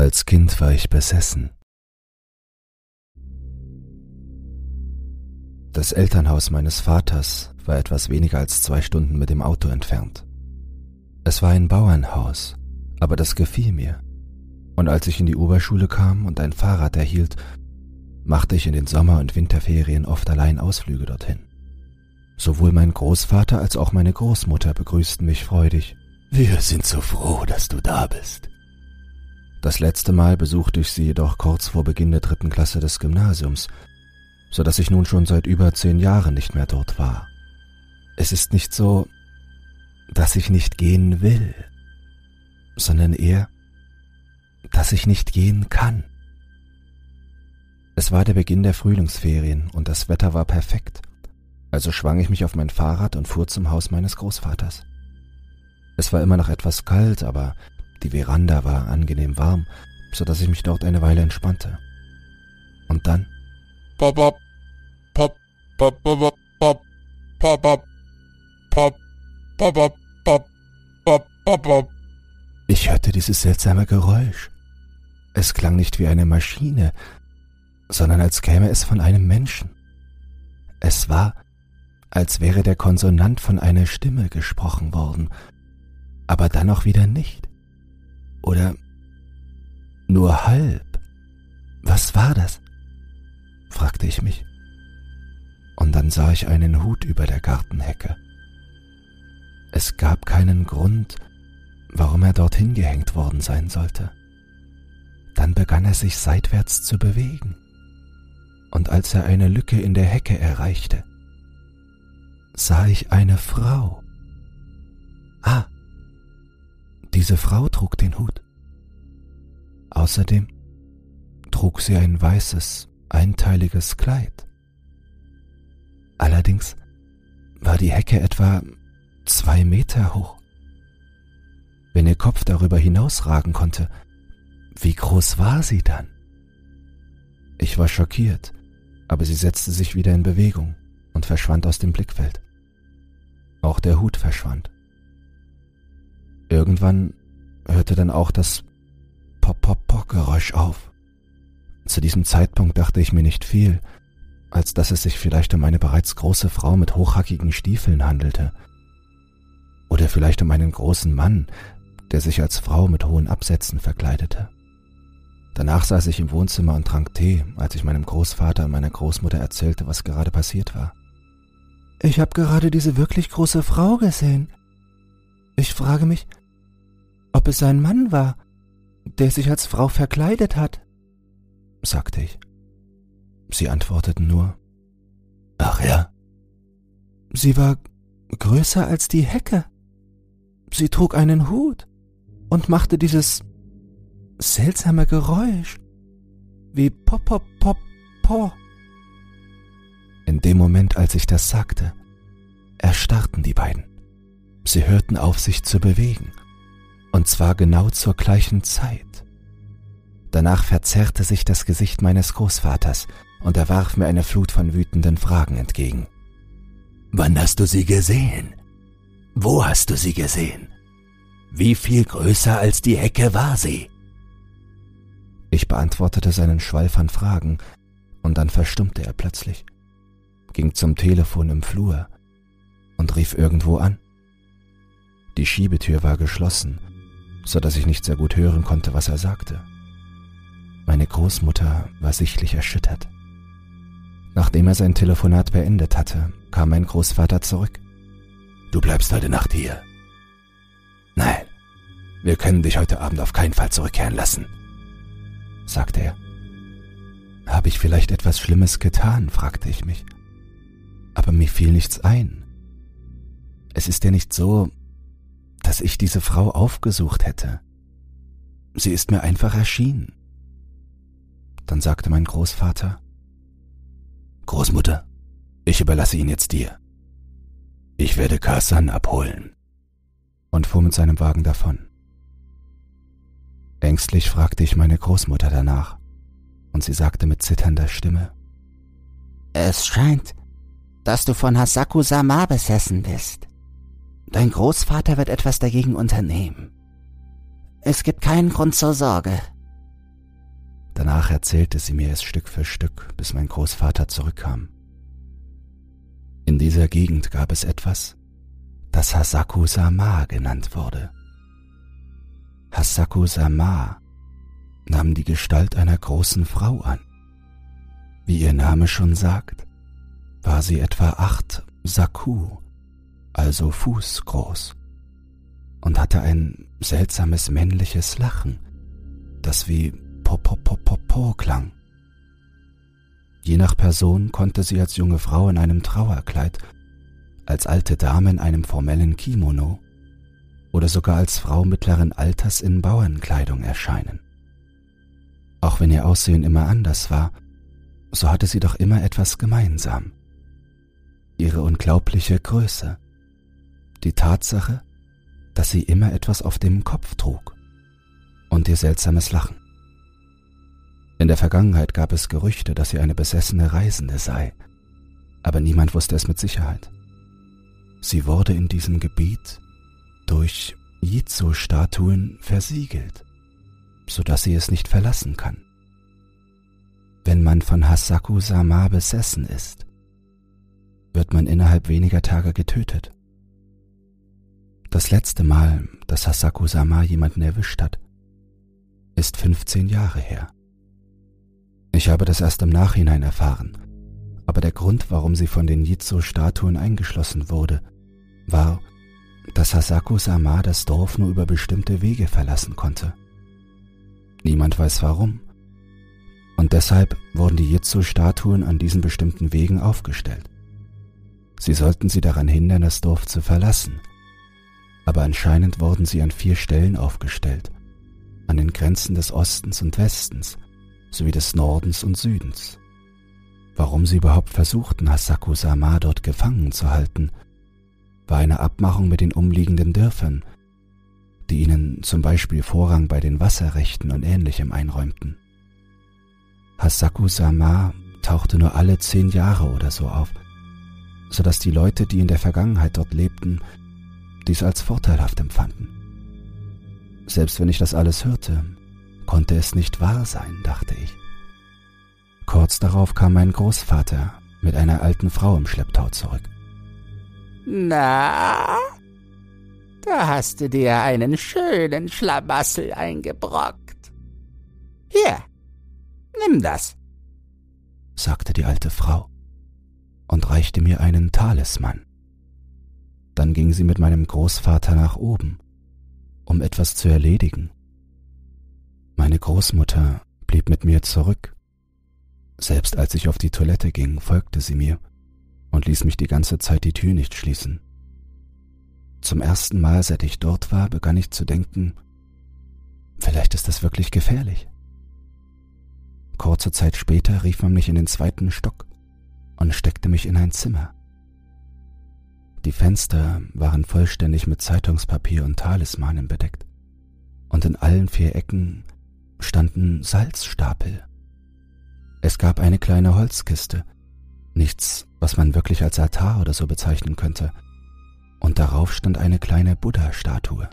Als Kind war ich besessen. Das Elternhaus meines Vaters war etwas weniger als zwei Stunden mit dem Auto entfernt. Es war ein Bauernhaus, aber das gefiel mir. Und als ich in die Oberschule kam und ein Fahrrad erhielt, machte ich in den Sommer- und Winterferien oft allein Ausflüge dorthin. Sowohl mein Großvater als auch meine Großmutter begrüßten mich freudig. Wir sind so froh, dass du da bist. Das letzte Mal besuchte ich sie jedoch kurz vor Beginn der dritten Klasse des Gymnasiums, so dass ich nun schon seit über zehn Jahren nicht mehr dort war. Es ist nicht so, dass ich nicht gehen will, sondern eher, dass ich nicht gehen kann. Es war der Beginn der Frühlingsferien und das Wetter war perfekt, also schwang ich mich auf mein Fahrrad und fuhr zum Haus meines Großvaters. Es war immer noch etwas kalt, aber die Veranda war angenehm warm, so dass ich mich dort eine Weile entspannte. Und dann? Pop, pop, pop, pop, pop, pop, pop, pop, pop, pop, pop, pop, pop, pop, pop. Ich hörte dieses seltsame Geräusch. Es klang nicht wie eine Maschine, sondern als käme es von einem Menschen. Es war, als wäre der Konsonant von einer Stimme gesprochen worden, aber dann auch wieder nicht. Oder nur halb? Was war das? fragte ich mich. Und dann sah ich einen Hut über der Gartenhecke. Es gab keinen Grund, warum er dorthin gehängt worden sein sollte. Dann begann er sich seitwärts zu bewegen. Und als er eine Lücke in der Hecke erreichte, sah ich eine Frau. Ah, diese Frau trug den Hut. Außerdem trug sie ein weißes, einteiliges Kleid. Allerdings war die Hecke etwa zwei Meter hoch. Wenn ihr Kopf darüber hinausragen konnte, wie groß war sie dann? Ich war schockiert, aber sie setzte sich wieder in Bewegung und verschwand aus dem Blickfeld. Auch der Hut verschwand. Irgendwann hörte dann auch das Pop-Pop-Pop-Geräusch auf. Zu diesem Zeitpunkt dachte ich mir nicht viel, als dass es sich vielleicht um eine bereits große Frau mit hochhackigen Stiefeln handelte. Oder vielleicht um einen großen Mann, der sich als Frau mit hohen Absätzen verkleidete. Danach saß ich im Wohnzimmer und trank Tee, als ich meinem Großvater und meiner Großmutter erzählte, was gerade passiert war. Ich habe gerade diese wirklich große Frau gesehen. Ich frage mich, ob es ein Mann war, der sich als Frau verkleidet hat, sagte ich. Sie antworteten nur, Ach ja. Sie war größer als die Hecke. Sie trug einen Hut und machte dieses seltsame Geräusch wie pop pop pop po. In dem Moment, als ich das sagte, erstarrten die beiden. Sie hörten auf, sich zu bewegen und zwar genau zur gleichen Zeit. Danach verzerrte sich das Gesicht meines Großvaters und er warf mir eine Flut von wütenden Fragen entgegen. Wann hast du sie gesehen? Wo hast du sie gesehen? Wie viel größer als die Hecke war sie? Ich beantwortete seinen Schwall von Fragen, und dann verstummte er plötzlich, ging zum Telefon im Flur und rief irgendwo an. Die Schiebetür war geschlossen so dass ich nicht sehr gut hören konnte, was er sagte. Meine Großmutter war sichtlich erschüttert. Nachdem er sein Telefonat beendet hatte, kam mein Großvater zurück. Du bleibst heute Nacht hier. Nein, wir können dich heute Abend auf keinen Fall zurückkehren lassen, sagte er. Habe ich vielleicht etwas Schlimmes getan? fragte ich mich. Aber mir fiel nichts ein. Es ist ja nicht so, dass ich diese Frau aufgesucht hätte. Sie ist mir einfach erschienen. Dann sagte mein Großvater, Großmutter, ich überlasse ihn jetzt dir. Ich werde Kasan abholen. Und fuhr mit seinem Wagen davon. Ängstlich fragte ich meine Großmutter danach, und sie sagte mit zitternder Stimme, Es scheint, dass du von Hasaku Sama besessen bist. Dein Großvater wird etwas dagegen unternehmen. Es gibt keinen Grund zur Sorge. Danach erzählte sie mir es Stück für Stück, bis mein Großvater zurückkam. In dieser Gegend gab es etwas, das Hasaku Sama genannt wurde. Hasaku Sama nahm die Gestalt einer großen Frau an. Wie ihr Name schon sagt, war sie etwa acht Saku, also Fuß groß, und hatte ein seltsames männliches Lachen, das wie Po-Po-Po-Po-Po klang. Je nach Person konnte sie als junge Frau in einem Trauerkleid, als alte Dame in einem formellen Kimono oder sogar als Frau mittleren Alters in Bauernkleidung erscheinen. Auch wenn ihr Aussehen immer anders war, so hatte sie doch immer etwas gemeinsam. Ihre unglaubliche Größe, die Tatsache, dass sie immer etwas auf dem Kopf trug und ihr seltsames Lachen. In der Vergangenheit gab es Gerüchte, dass sie eine besessene Reisende sei, aber niemand wusste es mit Sicherheit. Sie wurde in diesem Gebiet durch Jitsu-Statuen versiegelt, sodass sie es nicht verlassen kann. Wenn man von Hasaku Sama besessen ist, wird man innerhalb weniger Tage getötet. Das letzte Mal, dass Hasaku Sama jemanden erwischt hat, ist 15 Jahre her. Ich habe das erst im Nachhinein erfahren, aber der Grund, warum sie von den Jitsu-Statuen eingeschlossen wurde, war, dass Hasaku Sama das Dorf nur über bestimmte Wege verlassen konnte. Niemand weiß warum. Und deshalb wurden die Jitsu-Statuen an diesen bestimmten Wegen aufgestellt. Sie sollten sie daran hindern, das Dorf zu verlassen. Aber anscheinend wurden sie an vier Stellen aufgestellt, an den Grenzen des Ostens und Westens sowie des Nordens und Südens. Warum sie überhaupt versuchten, Hasaku Sama dort gefangen zu halten, war eine Abmachung mit den umliegenden Dörfern, die ihnen zum Beispiel Vorrang bei den Wasserrechten und ähnlichem einräumten. Hasaku Sama tauchte nur alle zehn Jahre oder so auf, so dass die Leute, die in der Vergangenheit dort lebten, dies als vorteilhaft empfanden. Selbst wenn ich das alles hörte, konnte es nicht wahr sein, dachte ich. Kurz darauf kam mein Großvater mit einer alten Frau im Schlepptau zurück. Na, da hast du dir einen schönen Schlamassel eingebrockt. Hier, nimm das, sagte die alte Frau und reichte mir einen Talisman. Dann ging sie mit meinem Großvater nach oben, um etwas zu erledigen. Meine Großmutter blieb mit mir zurück. Selbst als ich auf die Toilette ging, folgte sie mir und ließ mich die ganze Zeit die Tür nicht schließen. Zum ersten Mal, seit ich dort war, begann ich zu denken, vielleicht ist das wirklich gefährlich. Kurze Zeit später rief man mich in den zweiten Stock und steckte mich in ein Zimmer. Die Fenster waren vollständig mit Zeitungspapier und Talismanen bedeckt, und in allen vier Ecken standen Salzstapel. Es gab eine kleine Holzkiste, nichts, was man wirklich als Altar oder so bezeichnen könnte, und darauf stand eine kleine Buddha-Statue.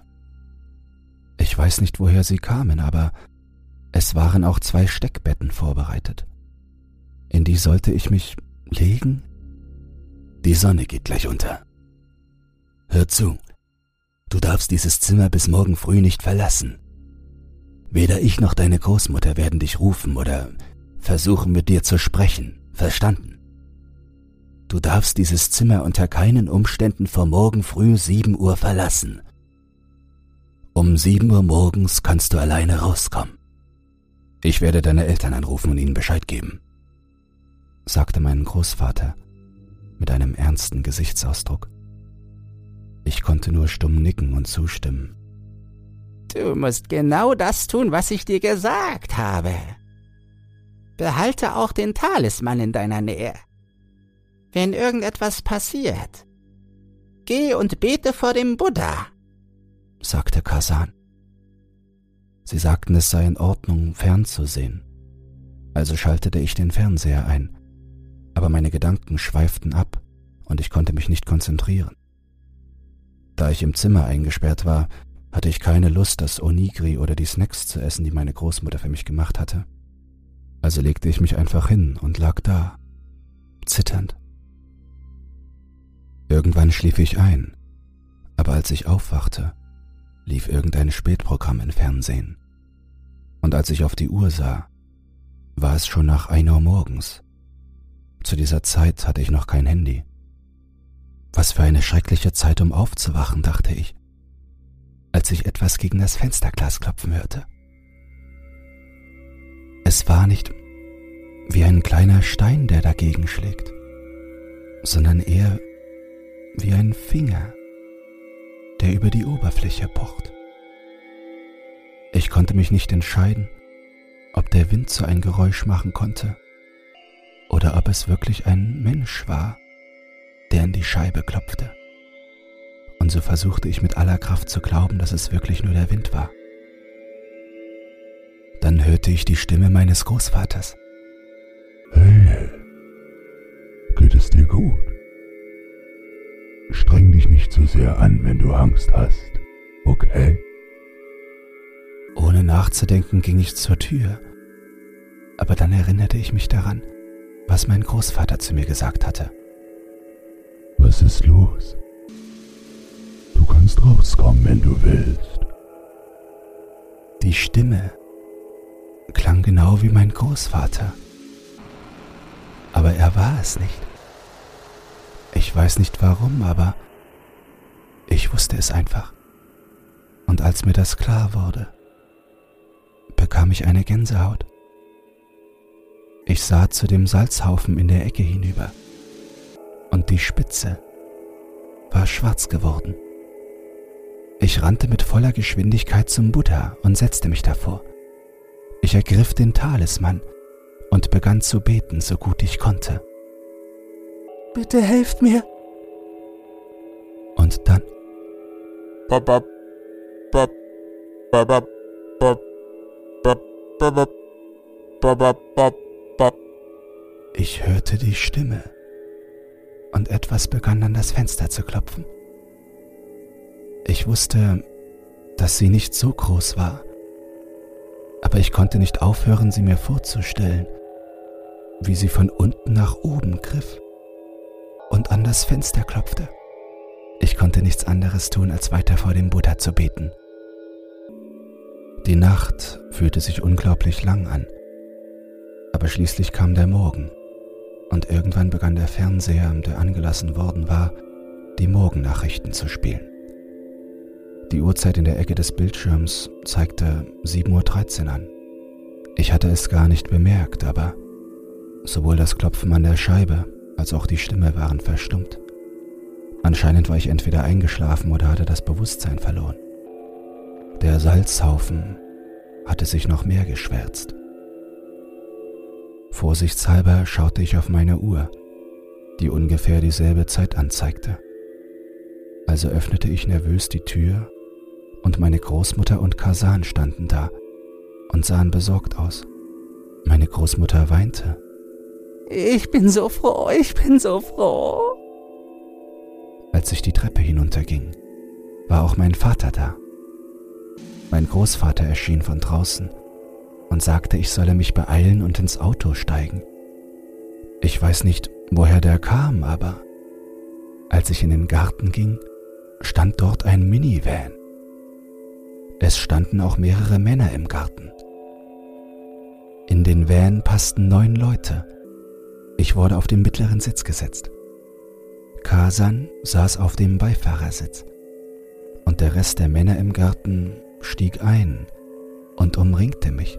Ich weiß nicht, woher sie kamen, aber es waren auch zwei Steckbetten vorbereitet. In die sollte ich mich legen? Die Sonne geht gleich unter. Hör zu, du darfst dieses Zimmer bis morgen früh nicht verlassen. Weder ich noch deine Großmutter werden dich rufen oder versuchen mit dir zu sprechen, verstanden? Du darfst dieses Zimmer unter keinen Umständen vor morgen früh sieben Uhr verlassen. Um sieben Uhr morgens kannst du alleine rauskommen. Ich werde deine Eltern anrufen und ihnen Bescheid geben, sagte mein Großvater mit einem ernsten Gesichtsausdruck. Ich konnte nur stumm nicken und zustimmen. Du musst genau das tun, was ich dir gesagt habe. Behalte auch den Talisman in deiner Nähe wenn irgendetwas passiert. Geh und bete vor dem Buddha, sagte Kasan. Sie sagten, es sei in Ordnung, fernzusehen. Also schaltete ich den Fernseher ein, aber meine Gedanken schweiften ab und ich konnte mich nicht konzentrieren. Da ich im Zimmer eingesperrt war, hatte ich keine Lust, das Onigiri oder die Snacks zu essen, die meine Großmutter für mich gemacht hatte. Also legte ich mich einfach hin und lag da, zitternd. Irgendwann schlief ich ein, aber als ich aufwachte, lief irgendein Spätprogramm im Fernsehen. Und als ich auf die Uhr sah, war es schon nach ein Uhr morgens. Zu dieser Zeit hatte ich noch kein Handy. Was für eine schreckliche Zeit, um aufzuwachen, dachte ich, als ich etwas gegen das Fensterglas klopfen hörte. Es war nicht wie ein kleiner Stein, der dagegen schlägt, sondern eher wie ein Finger, der über die Oberfläche pocht. Ich konnte mich nicht entscheiden, ob der Wind so ein Geräusch machen konnte oder ob es wirklich ein Mensch war, der in die Scheibe klopfte. Und so versuchte ich mit aller Kraft zu glauben, dass es wirklich nur der Wind war. Dann hörte ich die Stimme meines Großvaters. Hey, geht es dir gut? Streng dich nicht zu sehr an, wenn du Angst hast, okay? Ohne nachzudenken ging ich zur Tür, aber dann erinnerte ich mich daran, was mein Großvater zu mir gesagt hatte. Was ist los? Du kannst rauskommen, wenn du willst. Die Stimme klang genau wie mein Großvater. Aber er war es nicht. Ich weiß nicht warum, aber ich wusste es einfach. Und als mir das klar wurde, bekam ich eine Gänsehaut. Ich sah zu dem Salzhaufen in der Ecke hinüber, und die Spitze war schwarz geworden. Ich rannte mit voller Geschwindigkeit zum Buddha und setzte mich davor. Ich ergriff den Talisman und begann zu beten, so gut ich konnte. Bitte helft mir. Und dann. Ich hörte die Stimme und etwas begann an das Fenster zu klopfen. Ich wusste, dass sie nicht so groß war, aber ich konnte nicht aufhören, sie mir vorzustellen, wie sie von unten nach oben griff und an das Fenster klopfte. Ich konnte nichts anderes tun, als weiter vor dem Buddha zu beten. Die Nacht fühlte sich unglaublich lang an, aber schließlich kam der Morgen und irgendwann begann der Fernseher, der angelassen worden war, die Morgennachrichten zu spielen. Die Uhrzeit in der Ecke des Bildschirms zeigte 7.13 Uhr an. Ich hatte es gar nicht bemerkt, aber sowohl das Klopfen an der Scheibe als auch die Stimme waren verstummt. Anscheinend war ich entweder eingeschlafen oder hatte das Bewusstsein verloren. Der Salzhaufen hatte sich noch mehr geschwärzt. Vorsichtshalber schaute ich auf meine Uhr, die ungefähr dieselbe Zeit anzeigte. Also öffnete ich nervös die Tür und meine Großmutter und Kasan standen da und sahen besorgt aus. Meine Großmutter weinte. Ich bin so froh, ich bin so froh. Als ich die Treppe hinunterging, war auch mein Vater da. Mein Großvater erschien von draußen und sagte, ich solle mich beeilen und ins Auto steigen. Ich weiß nicht, woher der kam, aber als ich in den Garten ging, stand dort ein Minivan. Es standen auch mehrere Männer im Garten. In den Van passten neun Leute. Ich wurde auf den mittleren Sitz gesetzt. Kasan saß auf dem Beifahrersitz und der Rest der Männer im Garten stieg ein und umringte mich.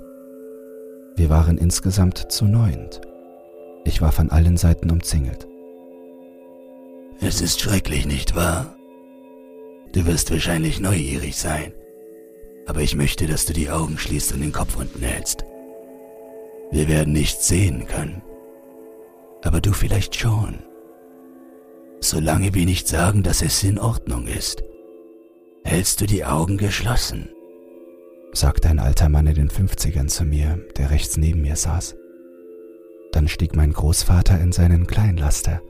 Wir waren insgesamt zu neunt. Ich war von allen Seiten umzingelt. Es ist schrecklich, nicht wahr? Du wirst wahrscheinlich neugierig sein aber ich möchte, dass du die Augen schließt und den Kopf unten hältst. Wir werden nichts sehen können, aber du vielleicht schon. Solange wir nicht sagen, dass es in Ordnung ist, hältst du die Augen geschlossen, sagte ein alter Mann in den 50ern zu mir, der rechts neben mir saß. Dann stieg mein Großvater in seinen Kleinlaster,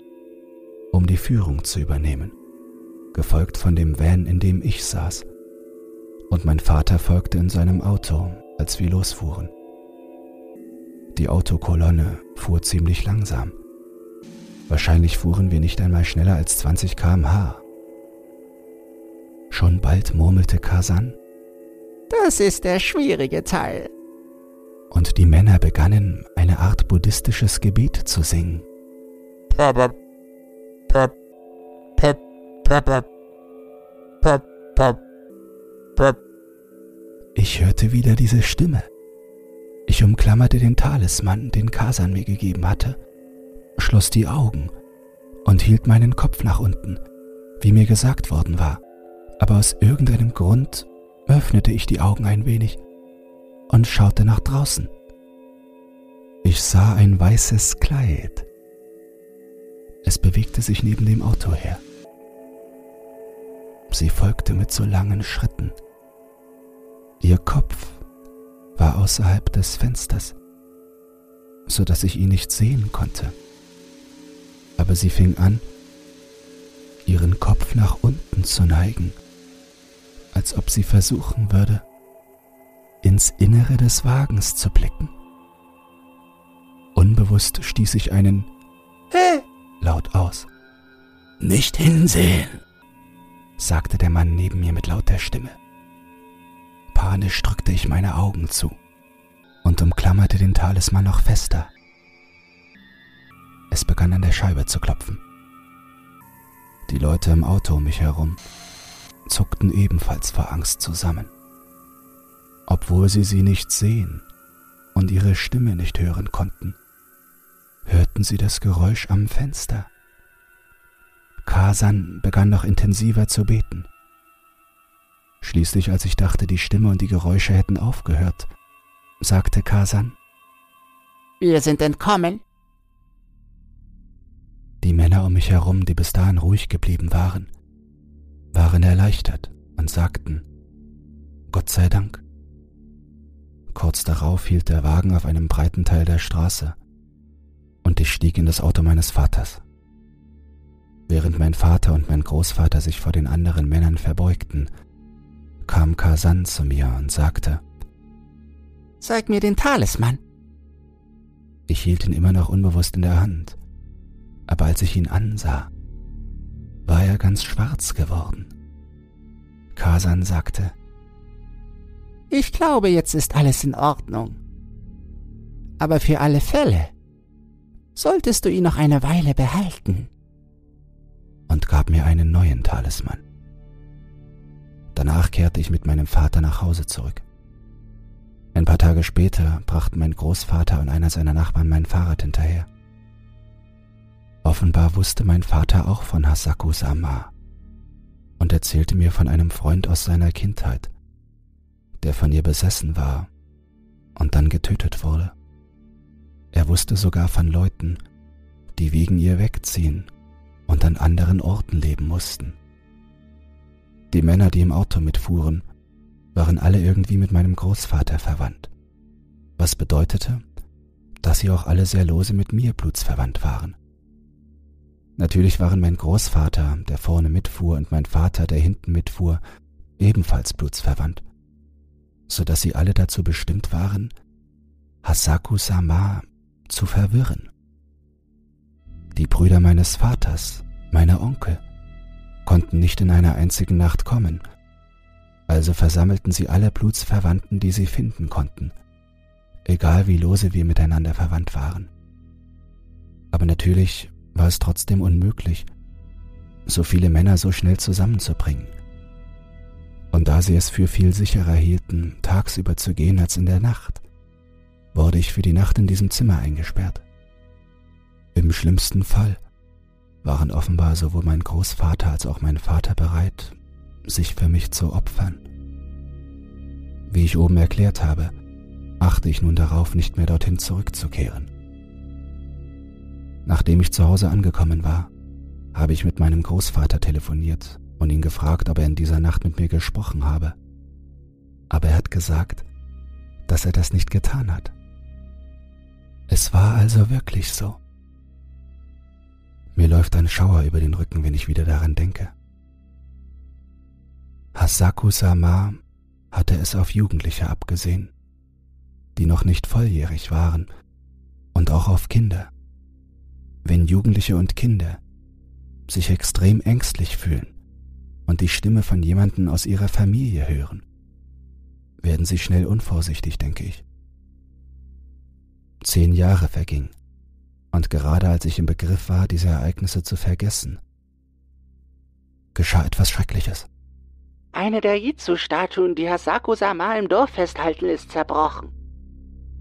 um die Führung zu übernehmen, gefolgt von dem Van, in dem ich saß und mein Vater folgte in seinem Auto, als wir losfuhren. Die Autokolonne fuhr ziemlich langsam. Wahrscheinlich fuhren wir nicht einmal schneller als 20 km/h. Schon bald murmelte Kasan. Das ist der schwierige Teil. Und die Männer begannen, eine Art buddhistisches Gebet zu singen. Ich hörte wieder diese Stimme. Ich umklammerte den Talisman, den Kasan mir gegeben hatte, schloss die Augen und hielt meinen Kopf nach unten, wie mir gesagt worden war, aber aus irgendeinem Grund öffnete ich die Augen ein wenig und schaute nach draußen. Ich sah ein weißes Kleid. Es bewegte sich neben dem Auto her. Sie folgte mit so langen Schritten. Ihr Kopf war außerhalb des Fensters, so dass ich ihn nicht sehen konnte. Aber sie fing an, ihren Kopf nach unten zu neigen, als ob sie versuchen würde, ins Innere des Wagens zu blicken. Unbewusst stieß ich einen Hä laut aus. Nicht hinsehen, sagte der Mann neben mir mit lauter Stimme. Panisch drückte ich meine Augen zu und umklammerte den Talisman noch fester. Es begann an der Scheibe zu klopfen. Die Leute im Auto um mich herum zuckten ebenfalls vor Angst zusammen. Obwohl sie sie nicht sehen und ihre Stimme nicht hören konnten, hörten sie das Geräusch am Fenster. Kasan begann noch intensiver zu beten. Schließlich, als ich dachte, die Stimme und die Geräusche hätten aufgehört, sagte Kasan. Wir sind entkommen. Die Männer um mich herum, die bis dahin ruhig geblieben waren, waren erleichtert und sagten, Gott sei Dank. Kurz darauf hielt der Wagen auf einem breiten Teil der Straße und ich stieg in das Auto meines Vaters. Während mein Vater und mein Großvater sich vor den anderen Männern verbeugten, kam Kasan zu mir und sagte, Zeig mir den Talisman. Ich hielt ihn immer noch unbewusst in der Hand, aber als ich ihn ansah, war er ganz schwarz geworden. Kasan sagte, Ich glaube, jetzt ist alles in Ordnung. Aber für alle Fälle solltest du ihn noch eine Weile behalten. Und gab mir einen neuen Talisman. Danach kehrte ich mit meinem Vater nach Hause zurück. Ein paar Tage später brachten mein Großvater und einer seiner Nachbarn mein Fahrrad hinterher. Offenbar wusste mein Vater auch von Hasaku Sama und erzählte mir von einem Freund aus seiner Kindheit, der von ihr besessen war und dann getötet wurde. Er wusste sogar von Leuten, die wegen ihr wegziehen und an anderen Orten leben mussten. Die Männer, die im Auto mitfuhren, waren alle irgendwie mit meinem Großvater verwandt, was bedeutete, dass sie auch alle sehr lose mit mir blutsverwandt waren. Natürlich waren mein Großvater, der vorne mitfuhr, und mein Vater, der hinten mitfuhr, ebenfalls blutsverwandt, so dass sie alle dazu bestimmt waren, Hasaku Sama zu verwirren. Die Brüder meines Vaters, meine Onkel, konnten nicht in einer einzigen Nacht kommen, also versammelten sie alle Blutsverwandten, die sie finden konnten, egal wie lose wir miteinander verwandt waren. Aber natürlich war es trotzdem unmöglich, so viele Männer so schnell zusammenzubringen. Und da sie es für viel sicherer hielten, tagsüber zu gehen als in der Nacht, wurde ich für die Nacht in diesem Zimmer eingesperrt. Im schlimmsten Fall waren offenbar sowohl mein Großvater als auch mein Vater bereit, sich für mich zu opfern. Wie ich oben erklärt habe, achte ich nun darauf, nicht mehr dorthin zurückzukehren. Nachdem ich zu Hause angekommen war, habe ich mit meinem Großvater telefoniert und ihn gefragt, ob er in dieser Nacht mit mir gesprochen habe. Aber er hat gesagt, dass er das nicht getan hat. Es war also wirklich so. Mir läuft ein Schauer über den Rücken, wenn ich wieder daran denke. Hasaku Sama hatte es auf Jugendliche abgesehen, die noch nicht volljährig waren und auch auf Kinder. Wenn Jugendliche und Kinder sich extrem ängstlich fühlen und die Stimme von jemandem aus ihrer Familie hören, werden sie schnell unvorsichtig, denke ich. Zehn Jahre vergingen, und gerade als ich im Begriff war, diese Ereignisse zu vergessen, geschah etwas Schreckliches. Eine der Jitsu-Statuen, die Hasako-sama im Dorf festhalten, ist zerbrochen.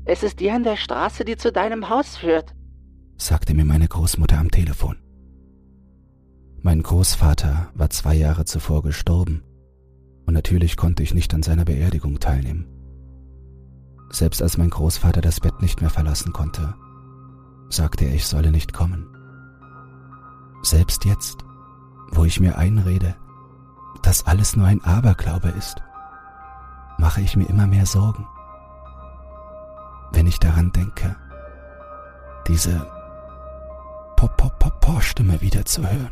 Es ist die an der Straße, die zu deinem Haus führt, sagte mir meine Großmutter am Telefon. Mein Großvater war zwei Jahre zuvor gestorben und natürlich konnte ich nicht an seiner Beerdigung teilnehmen. Selbst als mein Großvater das Bett nicht mehr verlassen konnte, sagte er, ich solle nicht kommen. Selbst jetzt, wo ich mir einrede, dass alles nur ein Aberglaube ist, mache ich mir immer mehr Sorgen. Wenn ich daran denke, diese Pop-Pop-Pop-Stimme wieder zu hören.